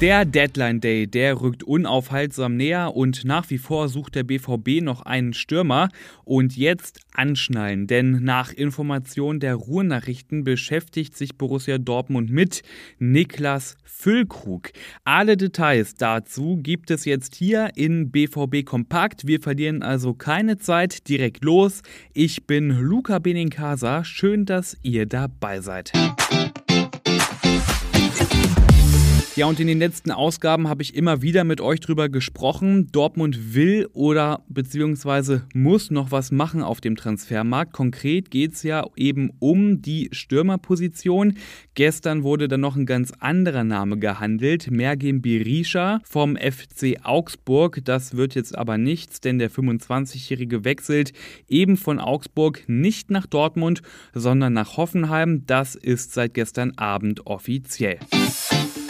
Der Deadline Day, der rückt unaufhaltsam näher und nach wie vor sucht der BVB noch einen Stürmer. Und jetzt anschnallen, denn nach Information der Ruhrnachrichten beschäftigt sich Borussia Dortmund mit Niklas Füllkrug. Alle Details dazu gibt es jetzt hier in BVB Kompakt. Wir verlieren also keine Zeit. Direkt los. Ich bin Luca Benincasa. Schön, dass ihr dabei seid. Ja, und in den letzten Ausgaben habe ich immer wieder mit euch drüber gesprochen. Dortmund will oder beziehungsweise muss noch was machen auf dem Transfermarkt. Konkret geht es ja eben um die Stürmerposition. Gestern wurde dann noch ein ganz anderer Name gehandelt, Mergim Berisha vom FC Augsburg. Das wird jetzt aber nichts, denn der 25-Jährige wechselt eben von Augsburg nicht nach Dortmund, sondern nach Hoffenheim. Das ist seit gestern Abend offiziell.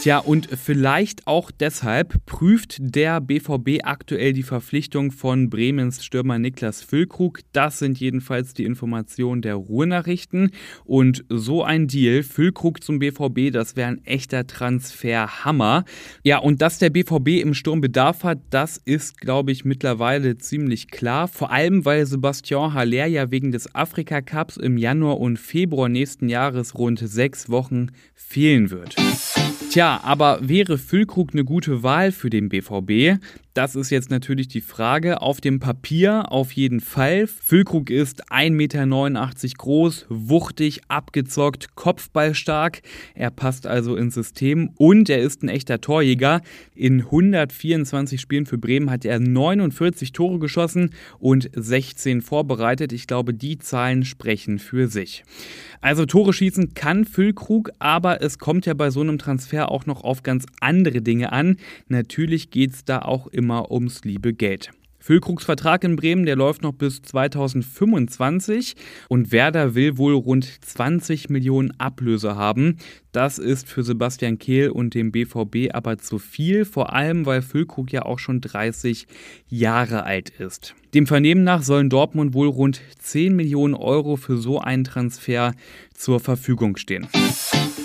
Tja, und vielleicht auch deshalb prüft der BVB aktuell die Verpflichtung von Bremens Stürmer Niklas Füllkrug. Das sind jedenfalls die Informationen der Ruhrnachrichten. Und so ein Deal, Füllkrug zum BVB, das wäre ein echter Transferhammer. Ja, und dass der BVB im Sturm Bedarf hat, das ist, glaube ich, mittlerweile ziemlich klar. Vor allem, weil Sebastian Haller ja wegen des Afrika Cups im Januar und Februar nächsten Jahres rund sechs Wochen fehlen wird. Tja, aber wäre Füllkrug eine gute Wahl für den BVB? Das ist jetzt natürlich die Frage. Auf dem Papier auf jeden Fall. Füllkrug ist 1,89 Meter groß, wuchtig, abgezockt, kopfballstark. Er passt also ins System und er ist ein echter Torjäger. In 124 Spielen für Bremen hat er 49 Tore geschossen und 16 vorbereitet. Ich glaube, die Zahlen sprechen für sich. Also Tore schießen kann Füllkrug, aber es kommt ja bei so einem Transfer auch noch auf ganz andere Dinge an. Natürlich geht es da auch immer immer ums liebe Geld. Füllkrugs Vertrag in Bremen, der läuft noch bis 2025 und Werder will wohl rund 20 Millionen Ablöse haben. Das ist für Sebastian Kehl und dem BVB aber zu viel, vor allem weil Füllkrug ja auch schon 30 Jahre alt ist. Dem Vernehmen nach sollen Dortmund wohl rund 10 Millionen Euro für so einen Transfer zur Verfügung stehen.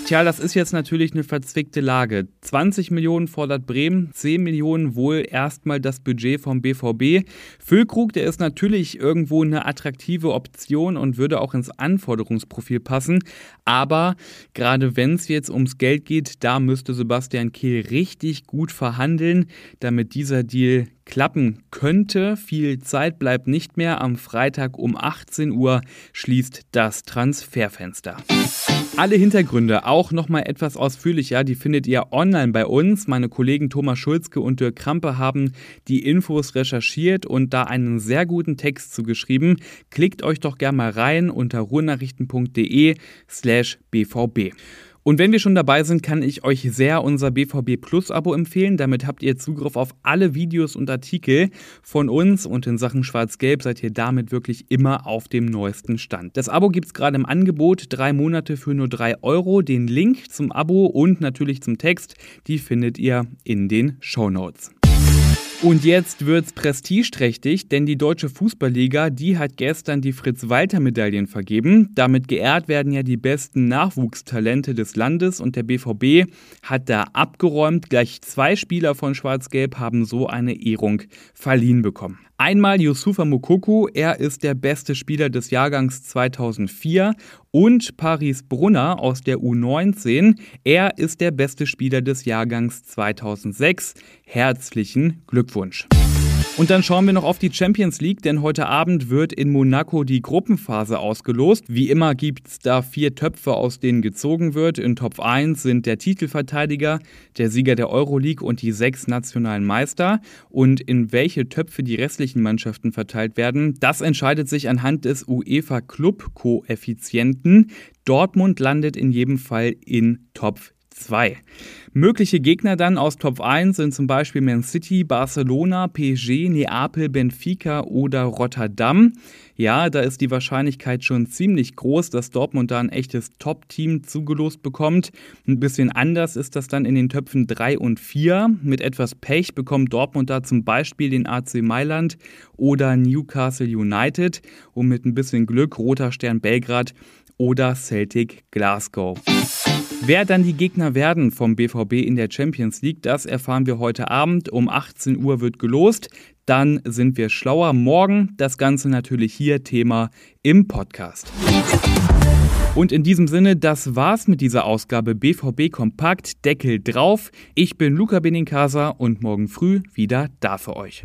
Tja, das ist jetzt natürlich eine verzwickte Lage. 20 Millionen fordert Bremen, 10 Millionen wohl erstmal das Budget vom BVB. Füllkrug, der ist natürlich irgendwo eine attraktive Option und würde auch ins Anforderungsprofil passen. Aber gerade wenn es jetzt ums Geld geht, da müsste Sebastian Kehl richtig gut verhandeln, damit dieser Deal klappen könnte. Viel Zeit bleibt nicht mehr. Am Freitag um 18 Uhr schließt das Transferfenster. Alle Hintergründe auch nochmal etwas ausführlicher, die findet ihr online bei uns. Meine Kollegen Thomas Schulzke und Dirk Krampe haben die Infos recherchiert und da einen sehr guten Text zugeschrieben. Klickt euch doch gerne mal rein unter ruhrnachrichten.de slash bvb. Und wenn wir schon dabei sind, kann ich euch sehr unser BVB Plus Abo empfehlen. Damit habt ihr Zugriff auf alle Videos und Artikel von uns und in Sachen Schwarz-Gelb seid ihr damit wirklich immer auf dem neuesten Stand. Das Abo gibt es gerade im Angebot, drei Monate für nur drei Euro. Den Link zum Abo und natürlich zum Text, die findet ihr in den Show Notes. Und jetzt wird's prestigeträchtig, denn die Deutsche Fußballliga, die hat gestern die Fritz-Walter-Medaillen vergeben. Damit geehrt werden ja die besten Nachwuchstalente des Landes und der BVB hat da abgeräumt. Gleich zwei Spieler von Schwarz-Gelb haben so eine Ehrung verliehen bekommen. Einmal Yusufa Mukoko, er ist der beste Spieler des Jahrgangs 2004 und Paris Brunner aus der U19, er ist der beste Spieler des Jahrgangs 2006. Herzlichen Glückwunsch. Und dann schauen wir noch auf die Champions League, denn heute Abend wird in Monaco die Gruppenphase ausgelost. Wie immer gibt es da vier Töpfe, aus denen gezogen wird. In Top 1 sind der Titelverteidiger, der Sieger der Euroleague und die sechs nationalen Meister. Und in welche Töpfe die restlichen Mannschaften verteilt werden, das entscheidet sich anhand des UEFA Club Koeffizienten. Dortmund landet in jedem Fall in Top 2. Mögliche Gegner dann aus Top 1 sind zum Beispiel Man City, Barcelona, PSG, Neapel, Benfica oder Rotterdam. Ja, da ist die Wahrscheinlichkeit schon ziemlich groß, dass Dortmund da ein echtes Top-Team zugelost bekommt. Ein bisschen anders ist das dann in den Töpfen 3 und 4. Mit etwas Pech bekommt Dortmund da zum Beispiel den AC Mailand oder Newcastle United und mit ein bisschen Glück Roter Stern Belgrad oder Celtic Glasgow. Wer dann die Gegner werden vom BVB in der Champions League, das erfahren wir heute Abend. Um 18 Uhr wird gelost. Dann sind wir schlauer. Morgen das Ganze natürlich hier Thema im Podcast. Und in diesem Sinne, das war's mit dieser Ausgabe BVB Kompakt. Deckel drauf. Ich bin Luca Benincasa und morgen früh wieder da für euch.